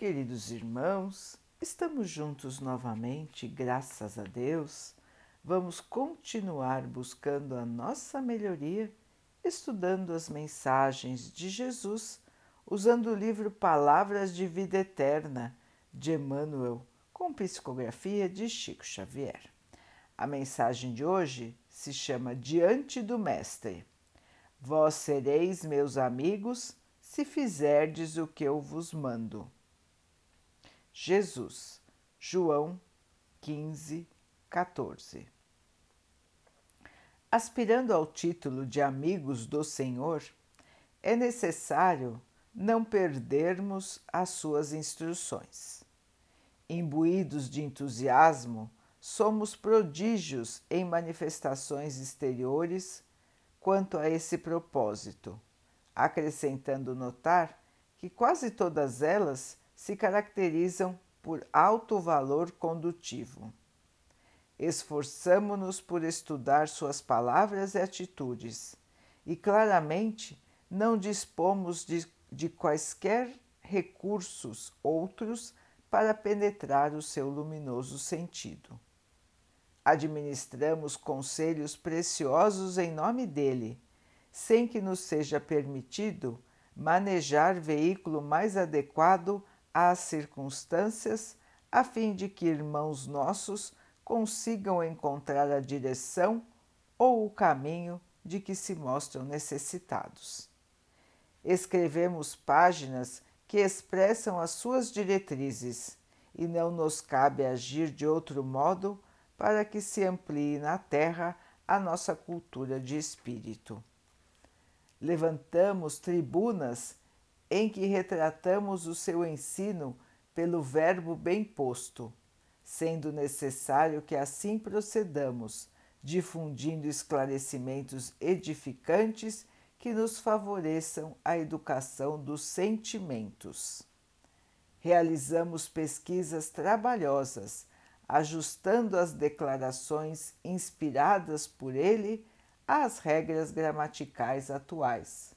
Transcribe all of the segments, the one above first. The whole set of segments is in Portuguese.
Queridos irmãos, estamos juntos novamente, graças a Deus. Vamos continuar buscando a nossa melhoria, estudando as mensagens de Jesus, usando o livro Palavras de Vida Eterna de Emmanuel, com psicografia de Chico Xavier. A mensagem de hoje se chama Diante do Mestre. Vós sereis meus amigos se fizerdes o que eu vos mando. Jesus, João 15, 14. Aspirando ao título de amigos do Senhor, é necessário não perdermos as suas instruções. Imbuídos de entusiasmo, somos prodígios em manifestações exteriores quanto a esse propósito, acrescentando notar que quase todas elas se caracterizam por alto valor condutivo. Esforçamo-nos por estudar suas palavras e atitudes, e claramente não dispomos de, de quaisquer recursos outros para penetrar o seu luminoso sentido. Administramos conselhos preciosos em nome dele, sem que nos seja permitido manejar veículo mais adequado às circunstâncias, a fim de que irmãos nossos consigam encontrar a direção ou o caminho de que se mostram necessitados. Escrevemos páginas que expressam as suas diretrizes e não nos cabe agir de outro modo para que se amplie na Terra a nossa cultura de espírito. Levantamos tribunas em que retratamos o seu ensino pelo verbo bem posto, sendo necessário que assim procedamos, difundindo esclarecimentos edificantes que nos favoreçam a educação dos sentimentos. Realizamos pesquisas trabalhosas, ajustando as declarações inspiradas por ele às regras gramaticais atuais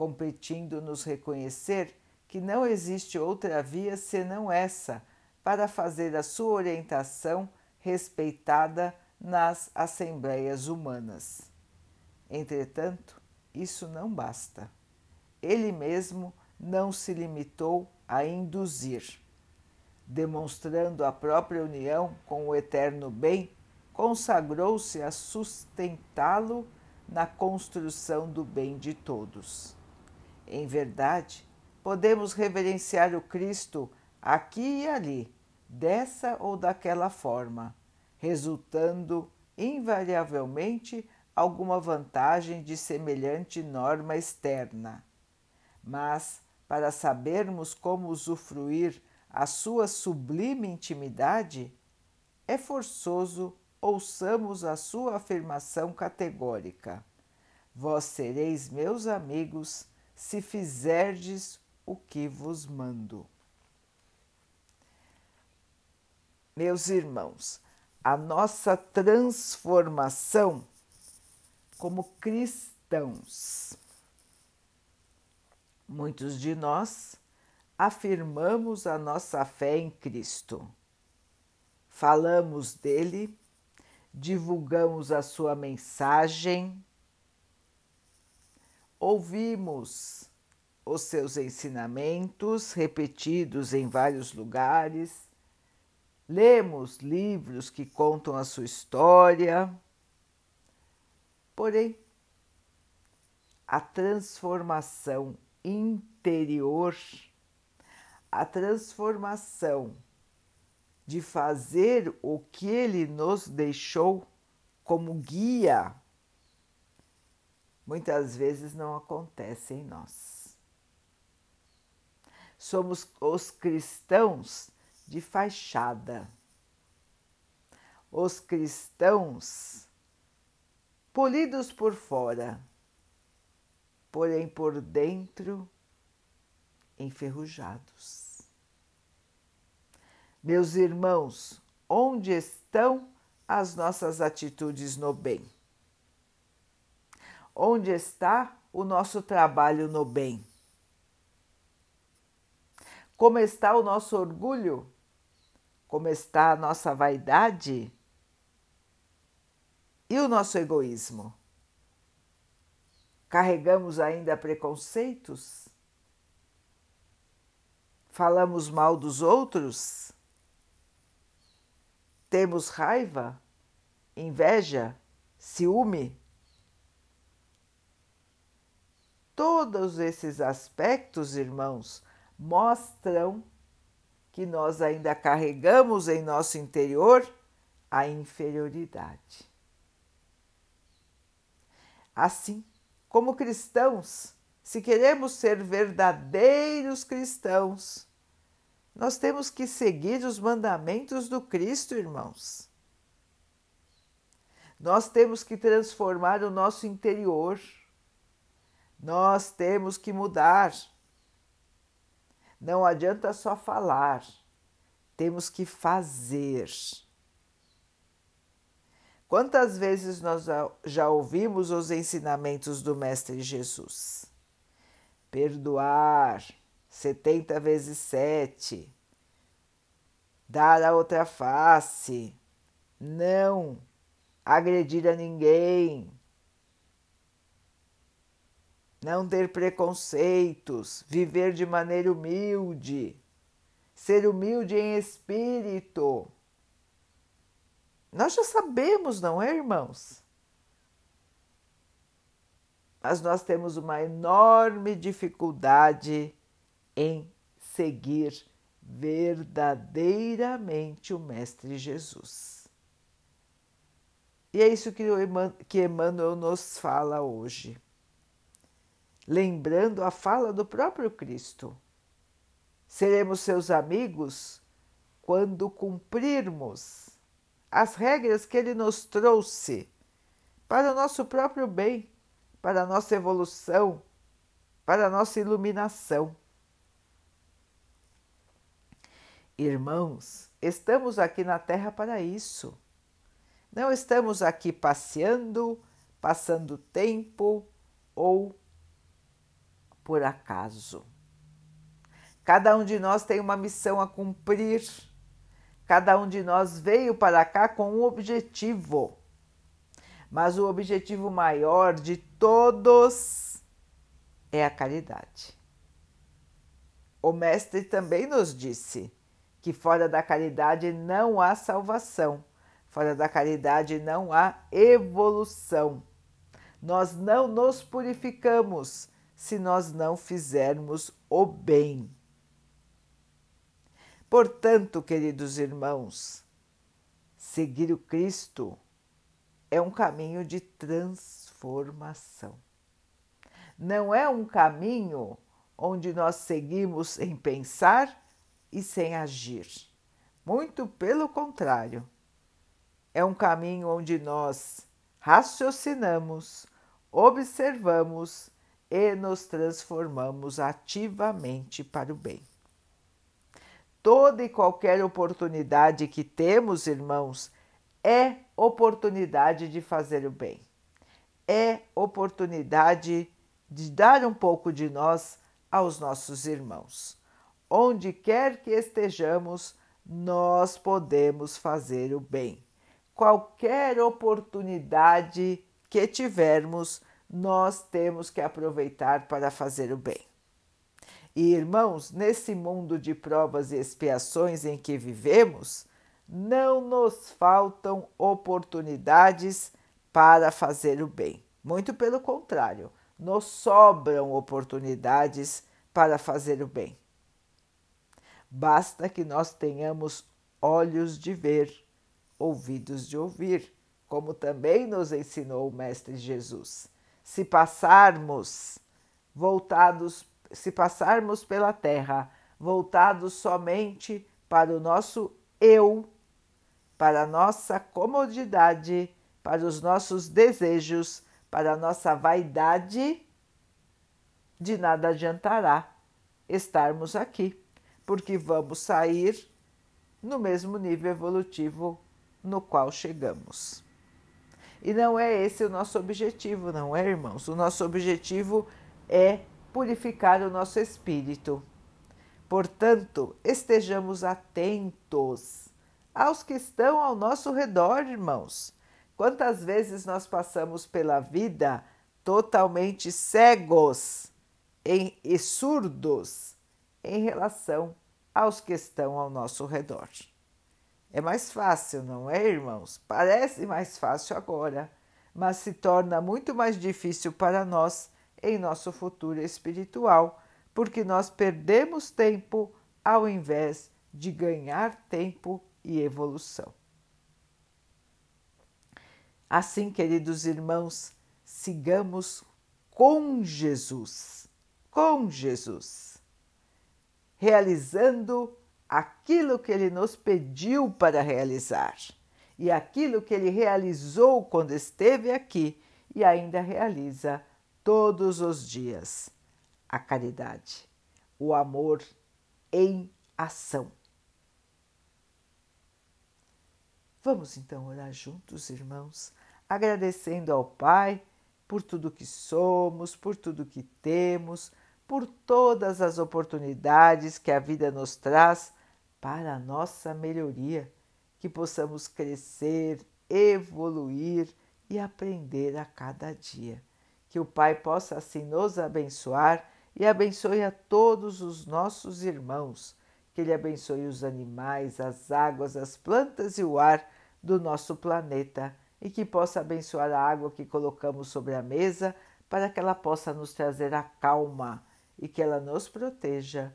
competindo nos reconhecer que não existe outra via senão essa para fazer a sua orientação respeitada nas assembleias humanas. Entretanto, isso não basta. Ele mesmo não se limitou a induzir. Demonstrando a própria união com o eterno bem, consagrou-se a sustentá-lo na construção do bem de todos. Em verdade, podemos reverenciar o Cristo aqui e ali, dessa ou daquela forma, resultando invariavelmente alguma vantagem de semelhante norma externa. Mas, para sabermos como usufruir a sua sublime intimidade, é forçoso ouçamos a sua afirmação categórica: Vós sereis meus amigos se fizerdes o que vos mando. Meus irmãos, a nossa transformação como cristãos. Muitos de nós afirmamos a nossa fé em Cristo. Falamos dele, divulgamos a sua mensagem, ouvimos os seus ensinamentos repetidos em vários lugares, lemos livros que contam a sua história. Porém, a transformação interior, a transformação de fazer o que ele nos deixou como guia muitas vezes não acontece em nós. Somos os cristãos de fachada, os cristãos polidos por fora, porém por dentro enferrujados. Meus irmãos, onde estão as nossas atitudes no bem? Onde está o nosso trabalho no bem? Como está o nosso orgulho? Como está a nossa vaidade? E o nosso egoísmo? Carregamos ainda preconceitos? Falamos mal dos outros? Temos raiva, inveja, ciúme? Todos esses aspectos, irmãos, mostram que nós ainda carregamos em nosso interior a inferioridade. Assim, como cristãos, se queremos ser verdadeiros cristãos, nós temos que seguir os mandamentos do Cristo, irmãos. Nós temos que transformar o nosso interior nós temos que mudar. Não adianta só falar, temos que fazer. Quantas vezes nós já ouvimos os ensinamentos do Mestre Jesus? Perdoar 70 vezes 7, dar a outra face, não agredir a ninguém, não ter preconceitos, viver de maneira humilde, ser humilde em espírito. Nós já sabemos, não é, irmãos? Mas nós temos uma enorme dificuldade em seguir verdadeiramente o Mestre Jesus. E é isso que Emmanuel nos fala hoje lembrando a fala do próprio Cristo. Seremos seus amigos quando cumprirmos as regras que ele nos trouxe para o nosso próprio bem, para a nossa evolução, para a nossa iluminação. Irmãos, estamos aqui na Terra para isso. Não estamos aqui passeando, passando tempo ou por acaso. Cada um de nós tem uma missão a cumprir. Cada um de nós veio para cá com um objetivo. Mas o objetivo maior de todos é a caridade. O Mestre também nos disse que fora da caridade não há salvação, fora da caridade não há evolução. Nós não nos purificamos se nós não fizermos o bem. Portanto, queridos irmãos, seguir o Cristo é um caminho de transformação. Não é um caminho onde nós seguimos em pensar e sem agir. Muito pelo contrário. É um caminho onde nós raciocinamos, observamos e nos transformamos ativamente para o bem. Toda e qualquer oportunidade que temos, irmãos, é oportunidade de fazer o bem. É oportunidade de dar um pouco de nós aos nossos irmãos. Onde quer que estejamos, nós podemos fazer o bem. Qualquer oportunidade que tivermos, nós temos que aproveitar para fazer o bem. E irmãos, nesse mundo de provas e expiações em que vivemos, não nos faltam oportunidades para fazer o bem. Muito pelo contrário, nos sobram oportunidades para fazer o bem. Basta que nós tenhamos olhos de ver, ouvidos de ouvir, como também nos ensinou o Mestre Jesus se passarmos voltados, se passarmos pela terra voltados somente para o nosso eu, para a nossa comodidade, para os nossos desejos, para a nossa vaidade, de nada adiantará estarmos aqui, porque vamos sair no mesmo nível evolutivo no qual chegamos. E não é esse o nosso objetivo, não é, irmãos? O nosso objetivo é purificar o nosso espírito, Portanto, estejamos atentos aos que estão ao nosso redor, irmãos. Quantas vezes nós passamos pela vida totalmente cegos e surdos em relação aos que estão ao nosso redor. É mais fácil, não é, irmãos? Parece mais fácil agora, mas se torna muito mais difícil para nós em nosso futuro espiritual, porque nós perdemos tempo ao invés de ganhar tempo e evolução. Assim, queridos irmãos, sigamos com Jesus, com Jesus, realizando aquilo que ele nos pediu para realizar e aquilo que ele realizou quando esteve aqui e ainda realiza todos os dias: a caridade, o amor em ação. Vamos então orar juntos, irmãos, agradecendo ao Pai por tudo que somos, por tudo que temos, por todas as oportunidades que a vida nos traz para a nossa melhoria, que possamos crescer, evoluir e aprender a cada dia. Que o Pai possa assim nos abençoar e abençoe a todos os nossos irmãos. Que Ele abençoe os animais, as águas, as plantas e o ar do nosso planeta e que possa abençoar a água que colocamos sobre a mesa para que ela possa nos trazer a calma e que ela nos proteja